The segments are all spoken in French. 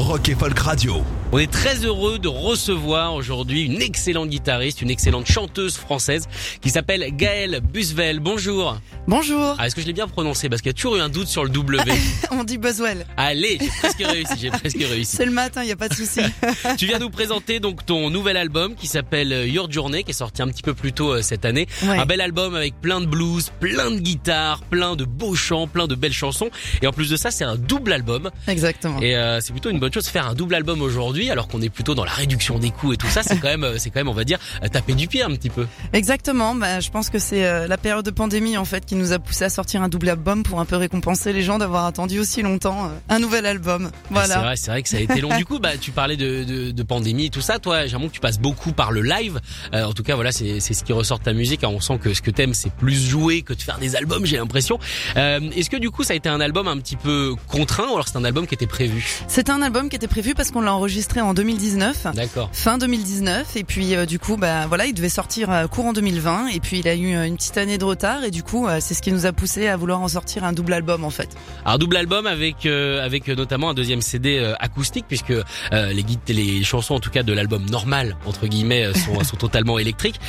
Rock et Folk Radio. On est très heureux de recevoir aujourd'hui une excellente guitariste, une excellente chanteuse française qui s'appelle Gaëlle Busvel. Bonjour. Bonjour. Ah, Est-ce que je l'ai bien prononcé Parce qu'il y a toujours eu un doute sur le W. On dit Boswell. Allez, j'ai presque réussi, j'ai presque réussi. C'est le matin, il y a pas de souci. Tu viens nous présenter donc ton nouvel album qui s'appelle euh, Your Journey, qui est sorti un petit peu plus tôt euh, cette année. Ouais. Un bel album avec plein de blues, plein de guitares, plein de beaux chants, plein de belles chansons. Et en plus de ça, c'est un double album. Exactement. Et euh, c'est plutôt une bonne chose de faire un double album aujourd'hui, alors qu'on est plutôt dans la réduction des coûts et tout ça. C'est quand même, c'est quand même, on va dire, taper du pied un petit peu. Exactement. Bah, je pense que c'est euh, la période de pandémie en fait qui nous a poussé à sortir un double album pour un peu récompenser les gens d'avoir attendu aussi longtemps euh, un nouvel album. C'est Voilà. vrai, c'est vrai que ça a été long. du coup, bah, tu parlais de, de, de pandémie et tout ça. Toi, j'ai l'impression que tu passes beaucoup par le live. Euh, en tout cas, voilà, c'est c'est ce qui ressort de ta musique. hein. On sent que ce que t'aimes, c'est plus jouer que de faire des albums. J'ai l'impression. Euh, Est-ce que du coup, ça a été un album un petit peu contraint ou alors c'est un album qui était prévu? C'était un album qui était prévu parce qu'on l'a enregistré en 2019. D'accord. Fin 2019 et puis euh, du coup bah voilà il devait sortir courant 2020 et puis il a eu une petite année de retard et du coup c'est ce qui nous a poussé à vouloir en sortir un double album en fait. Alors double album avec euh, avec notamment un deuxième CD euh, acoustique puisque euh, les guides, les chansons en tout cas de l'album normal entre guillemets sont, sont totalement électriques,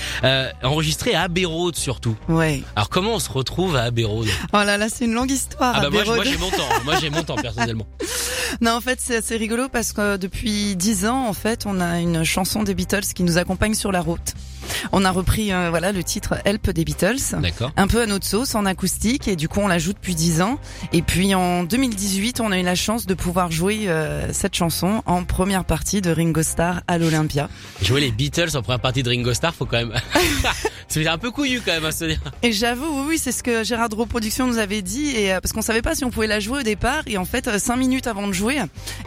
enregistrées à Abbey Road surtout. Ouais. Alors comment on se retrouve à Abbey Road? Oh là là c'est une longue histoire. Ah bah moi, moi j'ai mon temps, moi j'ai mon temps personnellement. Non, en fait, c'est assez rigolo parce que depuis dix ans, en fait, on a une chanson des Beatles qui nous accompagne sur la route. On a repris, euh, voilà, le titre Help des Beatles. D'accord. Un peu à notre sauce en acoustique et du coup on la joue depuis 10 ans et puis en 2018 on a eu la chance de pouvoir jouer euh, cette chanson en première partie de Ringo Starr à l'Olympia Jouer les Beatles en première partie de Ringo Starr, faut quand même. c'est un peu couillu quand même à se dire. et j'avoue oui, oui c'est ce que Gérard Dro Production nous avait dit et euh, parce qu'on savait pas si on pouvait la jouer au départ et en fait euh, cinq minutes avant de jouer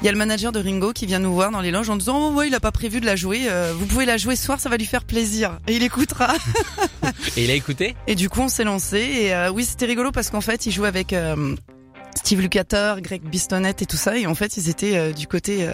il y a le manager de Ringo qui vient nous voir dans les loges en disant oh ouais il a pas prévu de la jouer euh, vous pouvez la jouer ce soir ça va lui faire plaisir et il écoutera Et il a écouté? Et du coup, on s'est lancé. Et euh, oui, c'était rigolo parce qu'en fait, ils jouaient avec euh, Steve Lukather, Greg Bistonette et tout ça. Et en fait, ils étaient euh, du côté, euh,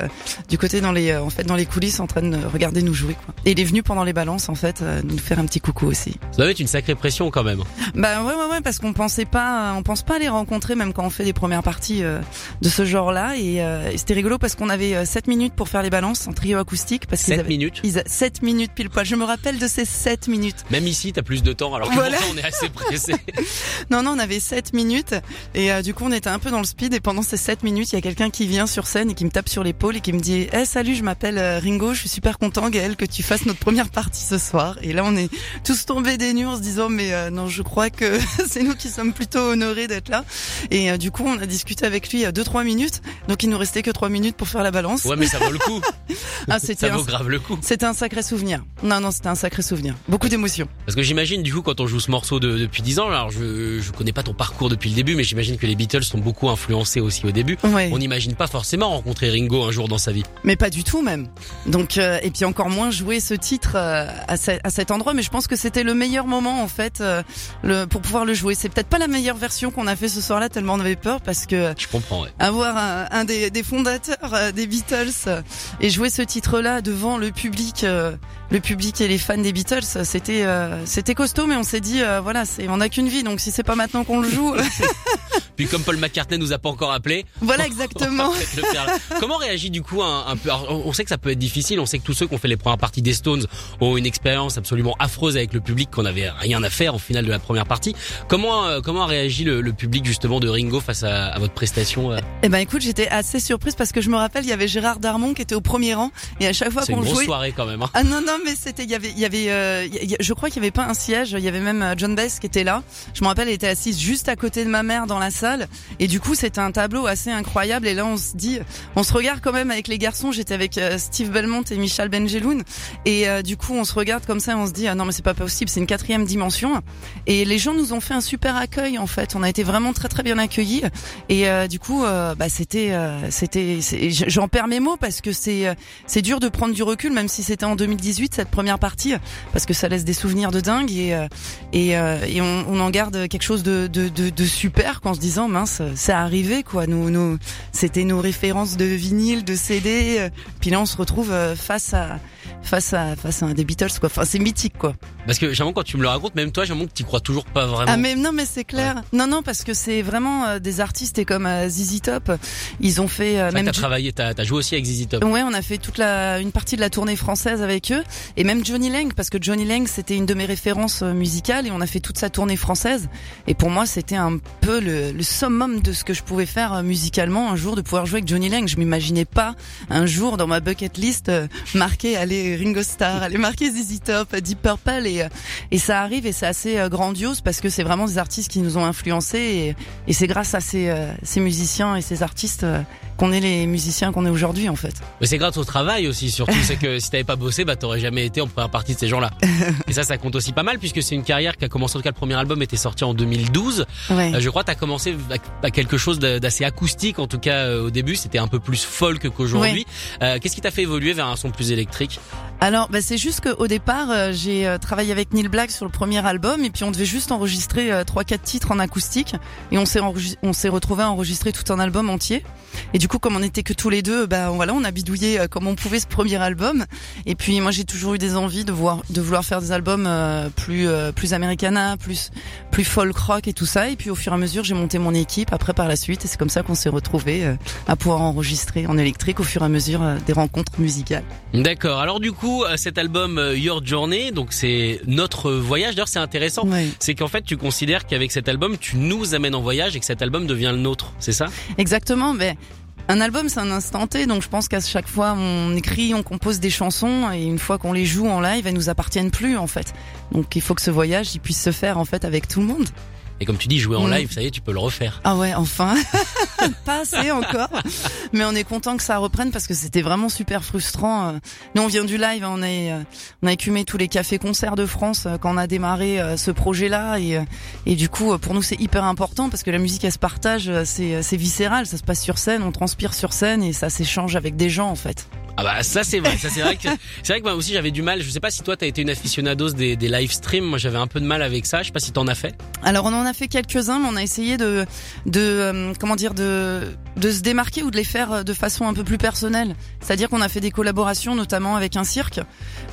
du côté dans les, euh, en fait, dans les coulisses, en train de regarder nous jouer. Quoi. Et il est venu pendant les balances, en fait, nous faire un petit coucou aussi. Ça doit être une sacrée pression quand même. Bah ouais, ouais, ouais, parce qu'on pensait pas, on pense pas les rencontrer même quand on fait des premières parties de ce genre-là. Et, et c'était rigolo parce qu'on avait euh, 7 minutes pour faire les balances en trio acoustique parce qu'ils 7 avaient minutes. ils a- 7 minutes pile poil. Je me rappelle de ces 7 minutes. Même ici, t'as plus de temps, alors que Voilà. on est assez pressé. Non, non, on avait 7 minutes et euh, du coup on était un peu dans le speed et pendant ces 7 minutes il y a quelqu'un qui vient sur scène et qui me tape sur l'épaule et qui me dit Eh salut je m'appelle euh, Ringo, je suis super content Gaël que tu fasses notre première partie ce soir. Et là on est tous tombés des nues en se disant mais euh, non je crois que c'est nous qui sommes plutôt honorés d'être là. Et euh, du coup on a discuté avec lui 2-3 minutes. Donc il nous restait que 3 minutes pour faire la balance. Ouais, mais ça vaut le coup. ah Ça c'était un, vaut grave le coup. c'était un sacré souvenir. Non non c'était un sacré souvenir. Beaucoup d'émotions. Parce que j'imagine du coup quand on joue ce morceau de- depuis 10 ans, alors je, je connais pas ton parcours depuis le début, mais j'imagine que les Beatles sont beaucoup influencés aussi au début. ouais. On n'imagine pas forcément rencontrer Ringo un jour dans sa vie. Mais pas du tout même. Donc euh, et puis encore moins jouer ce titre euh, à, ce- à cet endroit. Mais je pense que c'était le meilleur moment en fait euh, le, pour pouvoir le jouer. C'est peut-être pas la meilleure version qu'on a fait ce soir-là tellement on avait peur parce que Je comprends, ouais. avoir un, un des, des fondateurs des Beatles et jouer ce titre-là devant le public, le public et les fans des Beatles, c'était c'était costaud. Mais on s'est dit voilà, c'est on a qu'une vie, donc si c'est pas maintenant qu'on le joue, Puis comme Paul McCartney nous a pas encore appelé, voilà exactement. Comment réagit du coup un, un peu alors, on sait que ça peut être difficile, on sait que tous ceux qui ont fait les premières parties des Stones ont une expérience absolument affreuse avec le public qu'on avait rien à faire au final de la première partie. Comment euh, comment a réagi le, le public justement de Ringo face à, à votre prestation euh? Eh ben écoute, j'étais assez surprise parce que je me rappelle, il y avait Gérard Darmon qui était au premier rang et à chaque fois C'est une qu'on grosse jouait. soirée quand même. Hein. Ah non non mais c'était il y avait il y avait euh, y je crois qu'il y avait pas un siège il y avait même euh, John Bass qui était là je me rappelle elle était assise juste à côté de ma mère dans la salle Et du coup, c'était un tableau assez incroyable. Et là, on se dit, on se regarde quand même avec les garçons. J'étais avec euh, Steve Belmont et Michel Benjeloun. Et euh, du coup, on se regarde comme ça, on se dit, ah non, mais c'est pas possible, c'est une quatrième dimension. Et les gens nous ont fait un super accueil, en fait. On a été vraiment très très bien accueillis. Et euh, du coup, bah, c'était, c'était, j'en perds mes mots parce que c'est, c'est dur de prendre du recul, même si c'était en 2018 cette première partie, parce que ça laisse des souvenirs de dingue et et, on, en garde quelque chose de, de, de, de super qu'en se disant mince, c'est arrivé quoi. Nous, nous, c'était nos références de vinyle, de CD. Puis là, on se retrouve face à face à face à un des Beatles quoi. Enfin c'est mythique quoi. Parce que j'avoue quand tu me le racontes, même toi, j'avoue que tu crois toujours pas vraiment. Ah mais non mais c'est clair. Non non parce que c'est vraiment euh, des artistes et comme euh, ZZ Top, ils ont fait euh, même. T'as travaillé, t'as as joué aussi avec ZZ Top. Ouais, on a fait toute la une partie de la tournée française avec eux et même Johnny Lang parce que Johnny Lang c'était une de mes références euh, musicales et on a fait toute sa tournée française et pour moi c'était un peu le, le summum de ce que je pouvais faire musicalement un jour de pouvoir jouer avec Johnny Lang. Je m'imaginais pas un jour dans ma bucket list marqué aller Ringo Starr, elle est marquée ZZ Top, Deep Purple et et ça arrive et c'est assez euh, grandiose parce que c'est vraiment des artistes qui nous ont influencés et, et c'est grâce à ces, euh, ces musiciens et ces artistes euh, qu'on est les musiciens qu'on est aujourd'hui en fait. Mais c'est grâce au travail aussi surtout, c'est que si t'avais pas bossé, bah t'aurais jamais été en première partie de ces gens-là. Et ça, ça compte aussi pas mal puisque c'est une carrière qui a commencé en tout cas le premier album était sorti en 2012. Ouais. Euh, je crois t'as commencé à quelque chose d'assez acoustique en tout cas euh, au début, c'était un peu plus folk qu'aujourd'hui. Euh, Qu'est-ce qui t'a fait évoluer vers un son plus électrique? Alors bah, c'est juste qu'au départ euh, j'ai travaillé avec Neil Black sur le premier album et puis on devait juste enregistrer trois quatre titres en acoustique et on s'est on s'est retrouvé à enregistrer tout un album entier. Et du coup, comme on était que tous les deux, bah voilà, on a bidouillé euh, comme on pouvait ce premier album. Et puis moi, j'ai toujours eu des envies de voir, de vouloir faire des albums euh, plus euh, plus americana, plus plus folk rock et tout ça. Et puis au fur et à mesure, j'ai monté mon équipe après par la suite. Et c'est comme ça qu'on s'est retrouvés à pouvoir enregistrer en électrique au fur et à mesure des rencontres musicales. D'accord. Alors du coup, cet album Your Journey, donc c'est notre voyage. D'ailleurs, c'est intéressant. C'est qu'en fait, tu considères qu'avec cet album, tu nous amènes en voyage et que cet album devient le nôtre. C'est ça? Exactement. Mais un album, c'est un instant T, donc je pense qu'à chaque fois on écrit, on compose des chansons, et une fois qu'on les joue en live, elles nous appartiennent plus en fait. Donc il faut que ce voyage, il puisse se faire en fait avec tout le monde. Et comme tu dis, jouer en mm. live, ça y est, tu peux le refaire. Ah ouais, enfin. pas assez encore. Mais on est content que ça reprenne parce que c'était vraiment super frustrant. Euh. Nous, on vient du live, on a, euh, on a écumé tous les cafés-concerts de France euh, quand on a démarré ce projet-là. Et, et du coup, pour nous, c'est hyper important parce que la musique, elle se partage, c'est viscéral, ça se passe sur scène, on transpire sur scène et ça s'échange avec des gens, en fait. Ah bah ça c'est vrai, ça c'est vrai que c'est vrai que moi aussi j'avais du mal. Je sais pas si toi t'as été une aficionados des, des live streams. Moi j'avais un peu de mal avec ça. Je sais pas si t'en as fait. Alors on en a fait quelques-uns, mais on a essayé de de euh, comment dire de de se démarquer ou de les faire euh, de façon un peu plus personnelle. C'est-à-dire qu'on a fait des collaborations, notamment avec un cirque,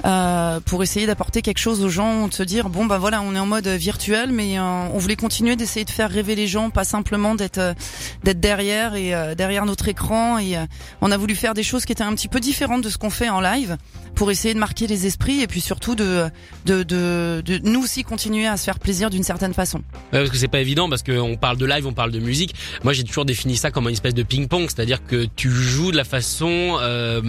euh, pour essayer d'apporter quelque chose aux gens, de se dire bon bah voilà on est en mode virtuel, mais euh, on voulait continuer d'essayer de faire rêver les gens, pas simplement d'être d'être derrière et derrière notre écran. Et on a voulu faire des choses qui étaient un petit peu différente de ce qu'on fait en live pour essayer de marquer les esprits et puis surtout de de, de, de nous aussi continuer à se faire plaisir d'une certaine façon. Ouais, parce que c'est pas évident parce qu'on parle de live, on parle de musique. Moi j'ai toujours défini ça comme une espèce de ping-pong, c'est-à-dire que tu joues de la façon, euh,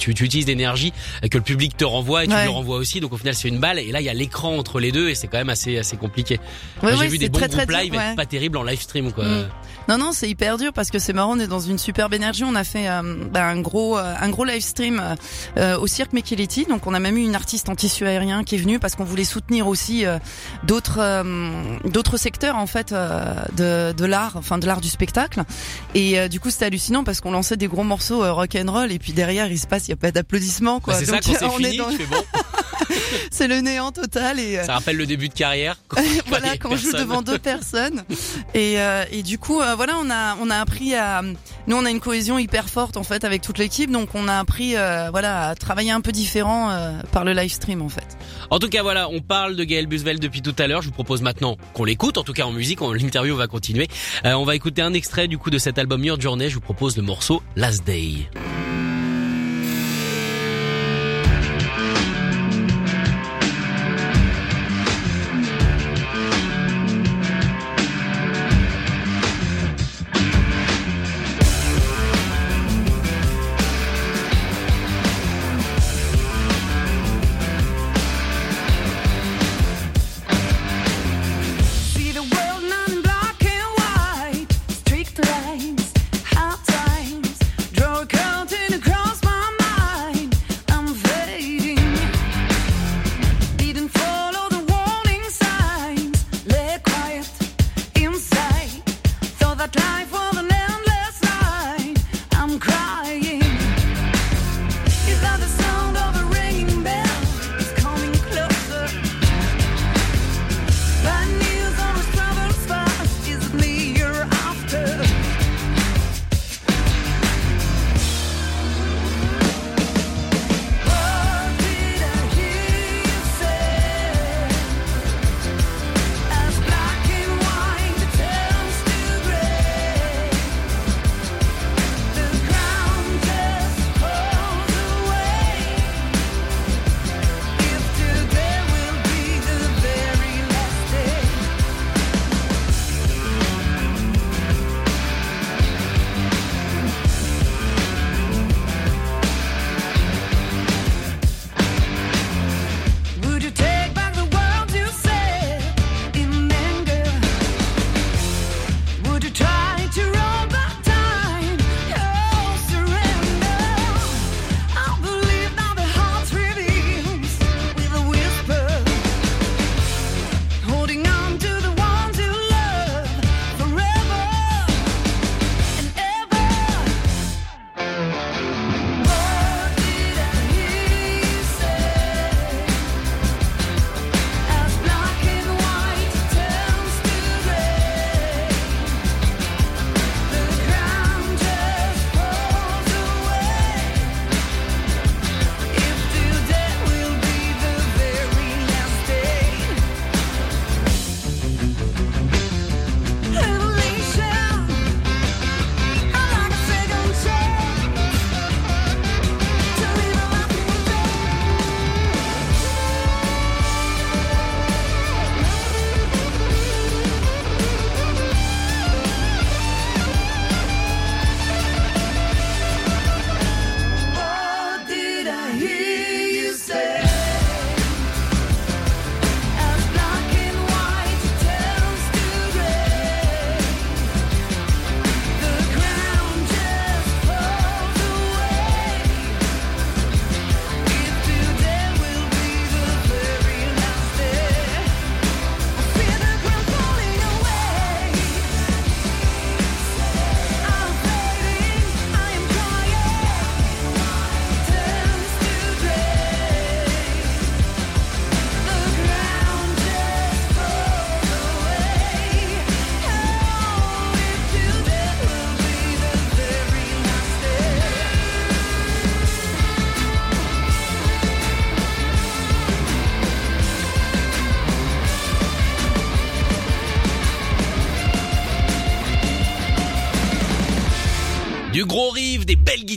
tu, tu utilises d'énergie que le public te renvoie et tu le renvoies aussi. Donc au final c'est une balle et là il y a l'écran entre les deux et c'est quand même assez assez compliqué. Ouais, j'ai vu des bons très, groupes live être pas terribles en live stream quoi. Mm. Non non c'est hyper dur parce que c'est marrant, on est dans une superbe énergie. On a fait euh, bah, un gros euh, un gros live stream euh, au cirque Mekileti. Donc on a même eu une artiste en tissu aérien qui est venue parce qu'on voulait soutenir aussi euh, d'autres euh, d'autres secteurs en fait de, de l'art, enfin de l'art du spectacle. Et du coup c'était hallucinant parce qu'on lançait des gros morceaux rock and roll et puis derrière il se passe il y a pas d'applaudissements quoi. Bah, c'est ça quand c'est fini, dans... bon. c'est le néant total et ça rappelle le début de carrière. voilà quand on joue devant deux personnes et, et du coup voilà on a on a appris à nous on a une cohésion hyper forte en fait avec toute l'équipe donc on a appris euh, voilà à travailler un peu différent euh, par le live stream en fait. En tout cas voilà, on parle de Gaël Busvel depuis tout à l'heure. Je vous propose maintenant qu'on l'écoute, en tout cas en musique. L'interview va continuer. Euh, on va écouter un extrait du coup de cet album Your Journey. Je vous propose le morceau Last Day.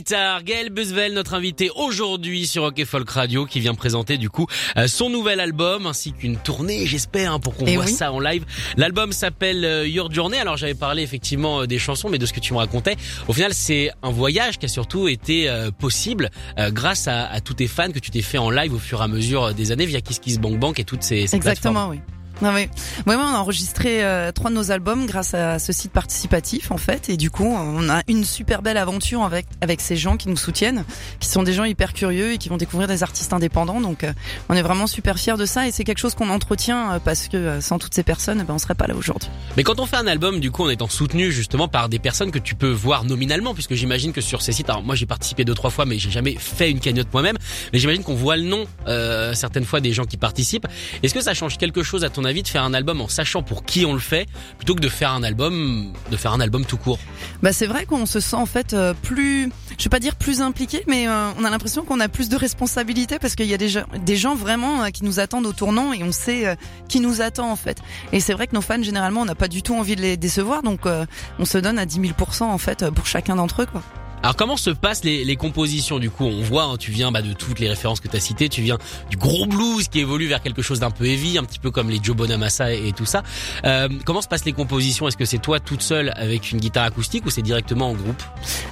Guitares. Gaël Busvel, notre invité aujourd'hui sur Rock Folk Radio, qui vient présenter du coup euh, son nouvel album ainsi qu'une tournée, j'espère, hein, pour qu'on Eh voit oui. ça en live. L'album s'appelle euh, Your Journey. Alors j'avais parlé effectivement euh, des chansons, mais de ce que tu me racontais, au final c'est un voyage qui a surtout été possible grâce à, à tous tes fans que tu t'es fait en live au fur et à mesure des années via Kiss Kiss Bank Bank et toutes ces, ces plateformes. Exactement, oui. Oui. Ouais, on a enregistré euh, trois de nos albums grâce à ce site participatif en fait, et du coup, on a une super belle aventure avec avec ces gens qui nous soutiennent, qui sont des gens hyper curieux et qui vont découvrir des artistes indépendants. Donc, euh, on est vraiment super fiers de ça, et c'est quelque chose qu'on entretient euh, parce que sans toutes ces personnes, ben, on serait pas là aujourd'hui. Mais quand on fait un album, du coup, en étant soutenu justement par des personnes que tu peux voir nominalement, puisque j'imagine que sur ces sites, alors moi j'ai participé deux trois fois, mais j'ai jamais fait une cagnotte moi-même. Mais j'imagine qu'on voit le nom certaines fois des gens qui participent. Est-ce que ça change quelque chose à ton avis de faire un album en sachant pour qui on le fait, plutôt que de faire un album, de faire un album tout court Bah c'est vrai qu'on se sent en fait euh, plus, je vais pas dire plus impliqué, mais euh, on a l'impression qu'on a plus de responsabilités parce qu'il y a des gens, des gens vraiment euh, qui nous attendent au tournant et on sait qui nous attend en fait. Et c'est vrai que nos fans généralement on n'a pas du tout envie de les décevoir, donc on se donne à 10 000% en fait pour chacun d'entre eux quoi. Alors comment se passent les, les compositions du coup? On voit, hein, tu viens bah, de toutes les références que tu as citées, tu viens du gros blues qui évolue vers quelque chose d'un peu heavy, un petit peu comme les Joe Bonamassa et, et tout ça. Euh, comment se passent les compositions? Est-ce que c'est toi toute seule avec une guitare acoustique ou c'est directement en groupe?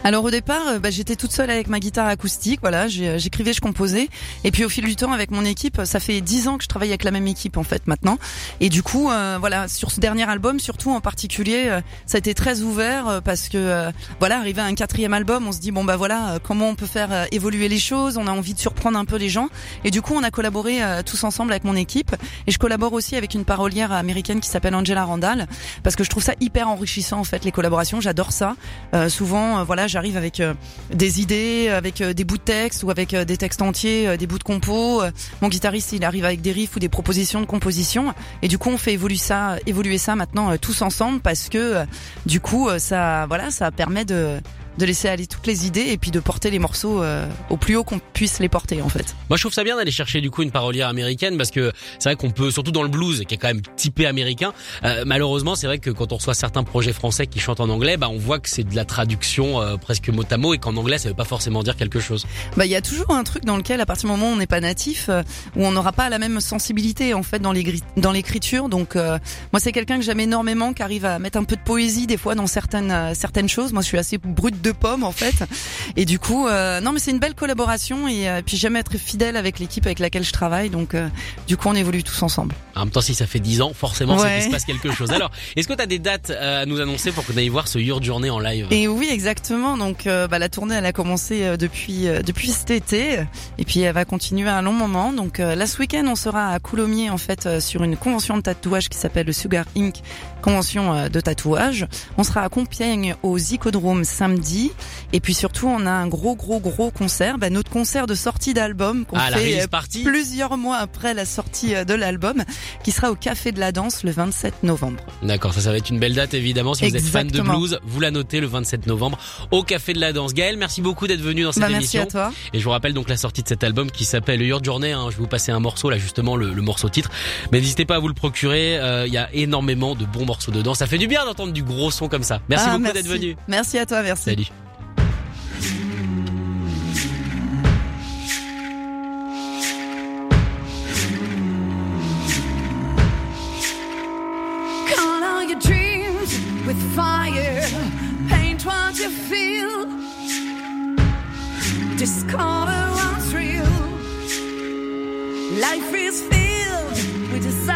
Alors au départ, euh, bah, j'étais toute seule avec ma guitare acoustique, voilà, euh, j'écrivais, je composais, et puis au fil du temps avec mon équipe, ça fait dix ans que je travaille avec la même équipe en fait maintenant, et du coup, euh, voilà, sur ce dernier album, surtout en particulier, euh, ça a été très ouvert parce que euh, voilà, arrivé à un quatrième album, on se dit bon bah voilà, euh, comment on peut faire euh, évoluer les choses, on a envie de surprendre un peu les gens, et du coup on a collaboré euh, tous ensemble avec mon équipe, et je collabore aussi avec une parolière américaine qui s'appelle Angela Randall, parce que je trouve ça hyper enrichissant en fait les collaborations, j'adore ça. Euh, souvent, voilà, j'arrive avec des idées, avec des bouts de texte ou avec des textes entiers, des bouts de compos. Mon guitariste, il arrive avec des riffs ou des propositions de composition. Et du coup, on fait évoluer ça, évoluer ça maintenant tous ensemble parce que du coup, ça, voilà, ça permet de de laisser aller toutes les idées et puis de porter les morceaux euh, au plus haut qu'on puisse les porter en fait. Moi, je trouve ça bien d'aller chercher du coup une parolière américaine parce que c'est vrai qu'on peut, surtout dans le blues, qui est quand même typé américain. euh, malheureusement, c'est vrai que quand on reçoit certains projets français qui chantent en anglais, bah on voit que c'est de la traduction euh, presque mot à mot et qu'en anglais, ça veut pas forcément dire quelque chose. Bah, il y a toujours un truc dans lequel, à partir du moment où on n'est pas natif, euh, où on n'aura pas la même sensibilité en fait dans les dans l'écriture. Donc, euh, moi, c'est quelqu'un que j'aime énormément, qui arrive à mettre un peu de poésie des fois dans certaines euh, certaines choses. Moi, je suis assez brute de pomme en fait, et du coup, euh, non, mais c'est une belle collaboration et euh, puis j'aime être fidèle avec l'équipe avec laquelle je travaille. Donc, euh, du coup, on évolue tous ensemble. En même temps, si ça fait 10 ans, forcément, c'est Ouais. qu'il se passe quelque chose. Alors, est-ce que tu as des dates à nous annoncer pour qu'on aille voir ce Your Journey en live? Et oui, exactement. Donc, bah, la tournée, elle a commencé depuis depuis cet été, et puis elle va continuer un long moment. Donc, là, ce week-end, on sera à Coulommiers, en fait, sur une convention de tatouage qui s'appelle le Sugar Inc. Convention euh, de tatouage. On sera à Compiègne au Zicodrome samedi, et puis surtout, on a un gros, gros, gros concert. Bah, notre concert de sortie d'album qu'on Ah, fait euh, plusieurs mois après la sortie euh, de l'album, qui sera au Café de la Danse le 27 novembre. D'accord, ça, ça va être une belle date évidemment. Si vous êtes fan de Exactement. blues, vous la notez le 27 novembre au Café de la Danse. Gaël, merci beaucoup d'être venu dans cette Bah, merci émission. à toi. Et je vous rappelle donc la sortie de cet album qui s'appelle Your Journey. Hein. Je vais vous passer un morceau là justement le, le morceau titre. Mais n'hésitez pas à vous le procurer. Euh, Il y a énormément de bons morceaux dedans. Ça fait du bien d'entendre du gros son comme ça. Merci Ah, beaucoup d'être venu. Merci à toi, merci. Salut. Call all your dreams with fire. Paint what you feel. Discover what's real. Life is filled with desire.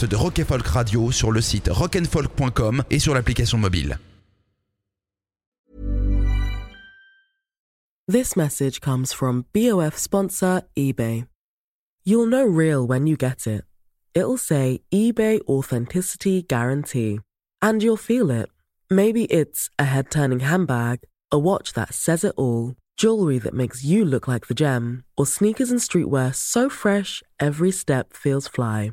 Podcasts de Radio sur le site et sur l'application mobile. This message comes from BOF sponsor eBay. You'll know real when you get it. It'll say eBay Authenticity Guarantee. And you'll feel it. Maybe it's a head turning handbag, a watch that says it all, jewelry that makes you look like the gem, or sneakers and streetwear so fresh every step feels fly.